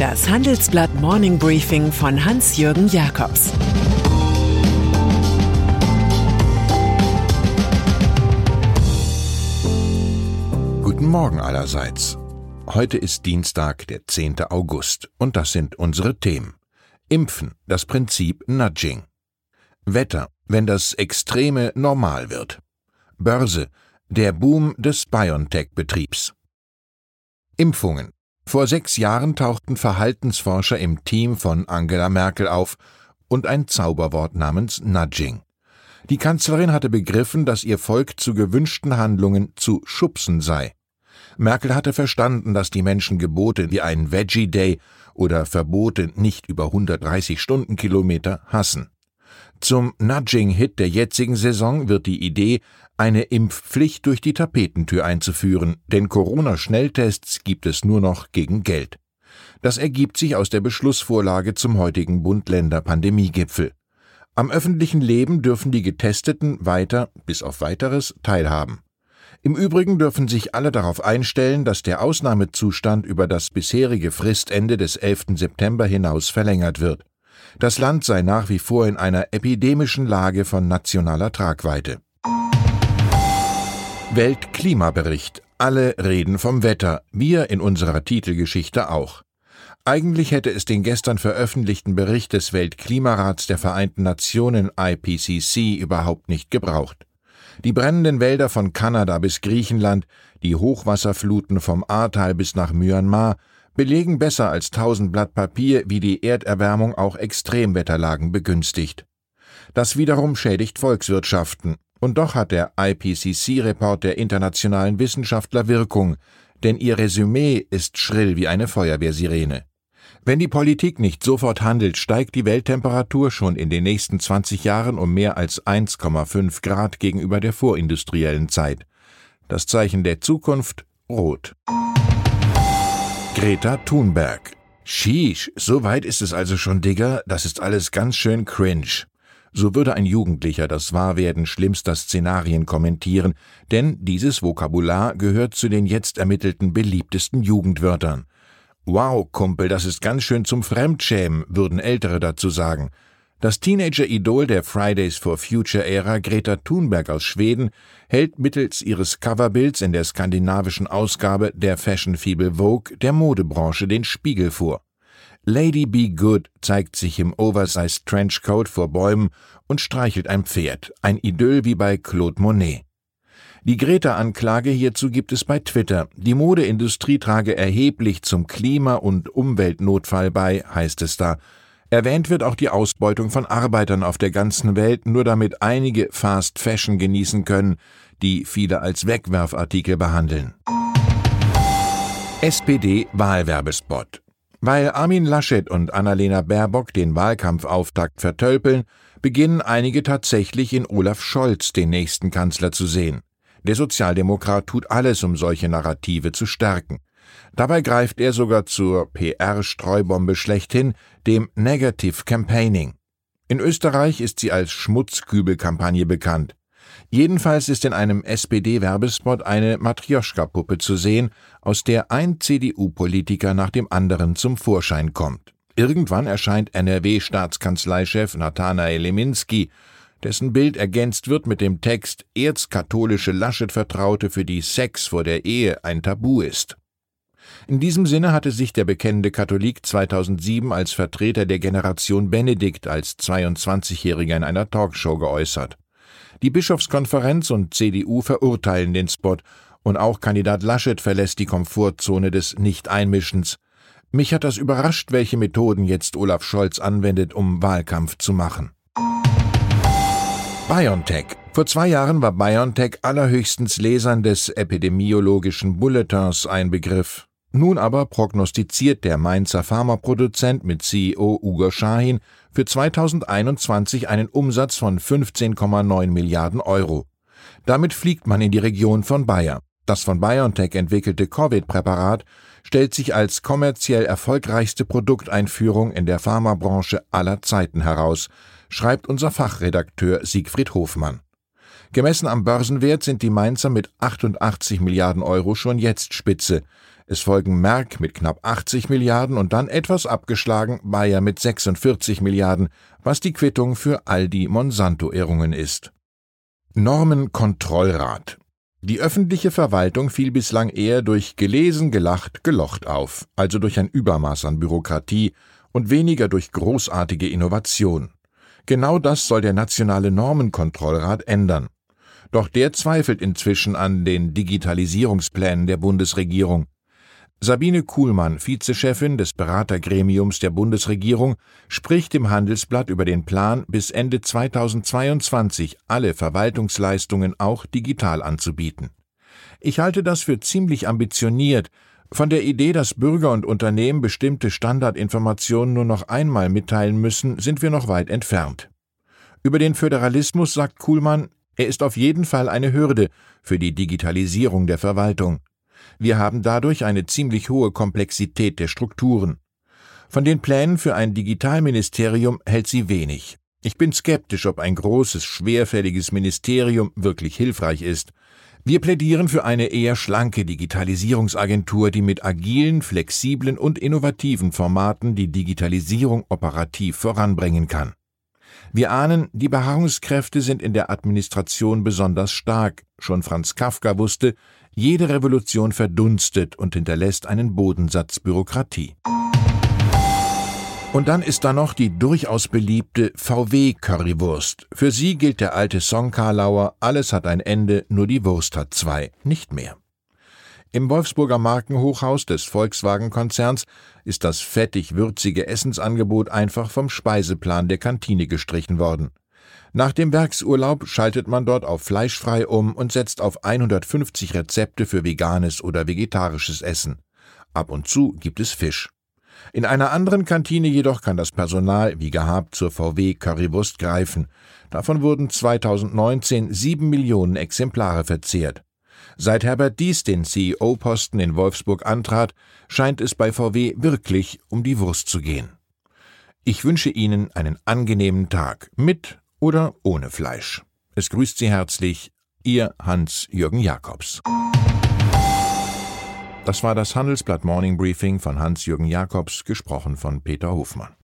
Das Handelsblatt Morning Briefing von Hans-Jürgen Jakobs Guten Morgen allerseits. Heute ist Dienstag, der 10. August, und das sind unsere Themen. Impfen, das Prinzip Nudging. Wetter, wenn das Extreme normal wird. Börse, der Boom des BioNTech-Betriebs. Impfungen. Vor sechs Jahren tauchten Verhaltensforscher im Team von Angela Merkel auf und ein Zauberwort namens Nudging. Die Kanzlerin hatte begriffen, dass ihr Volk zu gewünschten Handlungen zu schubsen sei. Merkel hatte verstanden, dass die Menschen Gebote wie ein Veggie Day oder Verbote nicht über 130 Stundenkilometer hassen. Zum Nudging-Hit der jetzigen Saison wird die Idee, eine Impfpflicht durch die Tapetentür einzuführen, denn Corona-Schnelltests gibt es nur noch gegen Geld. Das ergibt sich aus der Beschlussvorlage zum heutigen Bund-Länder-Pandemiegipfel. Am öffentlichen Leben dürfen die Getesteten weiter, bis auf weiteres, teilhaben. Im Übrigen dürfen sich alle darauf einstellen, dass der Ausnahmezustand über das bisherige Fristende des 11. September hinaus verlängert wird. Das Land sei nach wie vor in einer epidemischen Lage von nationaler Tragweite. Weltklimabericht. Alle reden vom Wetter, wir in unserer Titelgeschichte auch. Eigentlich hätte es den gestern veröffentlichten Bericht des Weltklimarats der Vereinten Nationen IPCC überhaupt nicht gebraucht. Die brennenden Wälder von Kanada bis Griechenland, die Hochwasserfluten vom Ahrtal bis nach Myanmar, belegen besser als tausend Blatt Papier, wie die Erderwärmung auch Extremwetterlagen begünstigt. Das wiederum schädigt Volkswirtschaften. Und doch hat der IPCC-Report der internationalen Wissenschaftler Wirkung, denn ihr Resümee ist schrill wie eine Feuerwehrsirene. Wenn die Politik nicht sofort handelt, steigt die Welttemperatur schon in den nächsten 20 Jahren um mehr als 1,5 Grad gegenüber der vorindustriellen Zeit. Das Zeichen der Zukunft rot. Greta Thunberg. Sheesh, so weit ist es also schon, Digger, das ist alles ganz schön cringe. So würde ein Jugendlicher das Wahrwerden schlimmster Szenarien kommentieren, denn dieses Vokabular gehört zu den jetzt ermittelten beliebtesten Jugendwörtern. Wow, Kumpel, das ist ganz schön zum Fremdschämen, würden Ältere dazu sagen. Das Teenager-Idol der Fridays for Future-Ära, Greta Thunberg aus Schweden, hält mittels ihres Coverbilds in der skandinavischen Ausgabe der Fashion-Fibel Vogue der Modebranche den Spiegel vor. Lady Be Good zeigt sich im Oversized Trenchcoat vor Bäumen und streichelt ein Pferd, ein Idyll wie bei Claude Monet. Die Greta-Anklage hierzu gibt es bei Twitter. Die Modeindustrie trage erheblich zum Klima- und Umweltnotfall bei, heißt es da. Erwähnt wird auch die Ausbeutung von Arbeitern auf der ganzen Welt, nur damit einige Fast Fashion genießen können, die viele als Wegwerfartikel behandeln. SPD-Wahlwerbespot Weil Armin Laschet und Annalena Baerbock den Wahlkampfauftakt vertölpeln, beginnen einige tatsächlich in Olaf Scholz den nächsten Kanzler zu sehen. Der Sozialdemokrat tut alles, um solche Narrative zu stärken. Dabei greift er sogar zur PR-Streubombe schlechthin, dem Negative Campaigning. In Österreich ist sie als Schmutzkübelkampagne bekannt. Jedenfalls ist in einem SPD-Werbespot eine Matrioschka-Puppe zu sehen, aus der ein CDU-Politiker nach dem anderen zum Vorschein kommt. Irgendwann erscheint NRW-Staatskanzleichef Nathanael Leminski, dessen Bild ergänzt wird mit dem Text Erzkatholische Laschet-Vertraute, für die Sex vor der Ehe ein Tabu ist. In diesem Sinne hatte sich der bekennende Katholik 2007 als Vertreter der Generation Benedikt als 22-Jähriger in einer Talkshow geäußert. Die Bischofskonferenz und CDU verurteilen den Spot und auch Kandidat Laschet verlässt die Komfortzone des Nicht-Einmischens. Mich hat das überrascht, welche Methoden jetzt Olaf Scholz anwendet, um Wahlkampf zu machen. BioNTech. Vor zwei Jahren war BioNTech allerhöchstens Lesern des epidemiologischen Bulletins ein Begriff. Nun aber prognostiziert der Mainzer Pharmaproduzent mit CEO Ugo Schahin für 2021 einen Umsatz von 15,9 Milliarden Euro. Damit fliegt man in die Region von Bayer. Das von BioNTech entwickelte Covid-Präparat stellt sich als kommerziell erfolgreichste Produkteinführung in der Pharmabranche aller Zeiten heraus, schreibt unser Fachredakteur Siegfried Hofmann. Gemessen am Börsenwert sind die Mainzer mit 88 Milliarden Euro schon jetzt Spitze. Es folgen Merck mit knapp 80 Milliarden und dann etwas abgeschlagen Bayer mit 46 Milliarden, was die Quittung für all die Monsanto-Ehrungen ist. Normenkontrollrat. Die öffentliche Verwaltung fiel bislang eher durch gelesen, gelacht, gelocht auf, also durch ein Übermaß an Bürokratie und weniger durch großartige Innovation. Genau das soll der Nationale Normenkontrollrat ändern. Doch der zweifelt inzwischen an den Digitalisierungsplänen der Bundesregierung. Sabine Kuhlmann, Vizechefin des Beratergremiums der Bundesregierung, spricht im Handelsblatt über den Plan, bis Ende 2022 alle Verwaltungsleistungen auch digital anzubieten. Ich halte das für ziemlich ambitioniert. Von der Idee, dass Bürger und Unternehmen bestimmte Standardinformationen nur noch einmal mitteilen müssen, sind wir noch weit entfernt. Über den Föderalismus sagt Kuhlmann, er ist auf jeden Fall eine Hürde für die Digitalisierung der Verwaltung. Wir haben dadurch eine ziemlich hohe Komplexität der Strukturen. Von den Plänen für ein Digitalministerium hält sie wenig. Ich bin skeptisch, ob ein großes, schwerfälliges Ministerium wirklich hilfreich ist. Wir plädieren für eine eher schlanke Digitalisierungsagentur, die mit agilen, flexiblen und innovativen Formaten die Digitalisierung operativ voranbringen kann. Wir ahnen, die Beharrungskräfte sind in der Administration besonders stark. Schon Franz Kafka wusste, jede Revolution verdunstet und hinterlässt einen Bodensatz Bürokratie. Und dann ist da noch die durchaus beliebte VW-Currywurst. Für sie gilt der alte Song Karlauer, alles hat ein Ende, nur die Wurst hat zwei, nicht mehr. Im Wolfsburger Markenhochhaus des Volkswagen-Konzerns ist das fettig-würzige Essensangebot einfach vom Speiseplan der Kantine gestrichen worden. Nach dem Werksurlaub schaltet man dort auf fleischfrei um und setzt auf 150 Rezepte für veganes oder vegetarisches Essen. Ab und zu gibt es Fisch. In einer anderen Kantine jedoch kann das Personal wie gehabt zur VW Currywurst greifen. Davon wurden 2019 sieben Millionen Exemplare verzehrt. Seit Herbert Dies den CEO-Posten in Wolfsburg antrat, scheint es bei VW wirklich um die Wurst zu gehen. Ich wünsche Ihnen einen angenehmen Tag mit oder ohne Fleisch. Es grüßt Sie herzlich Ihr Hans-Jürgen Jakobs. Das war das Handelsblatt Morning Briefing von Hans-Jürgen Jakobs, gesprochen von Peter Hofmann.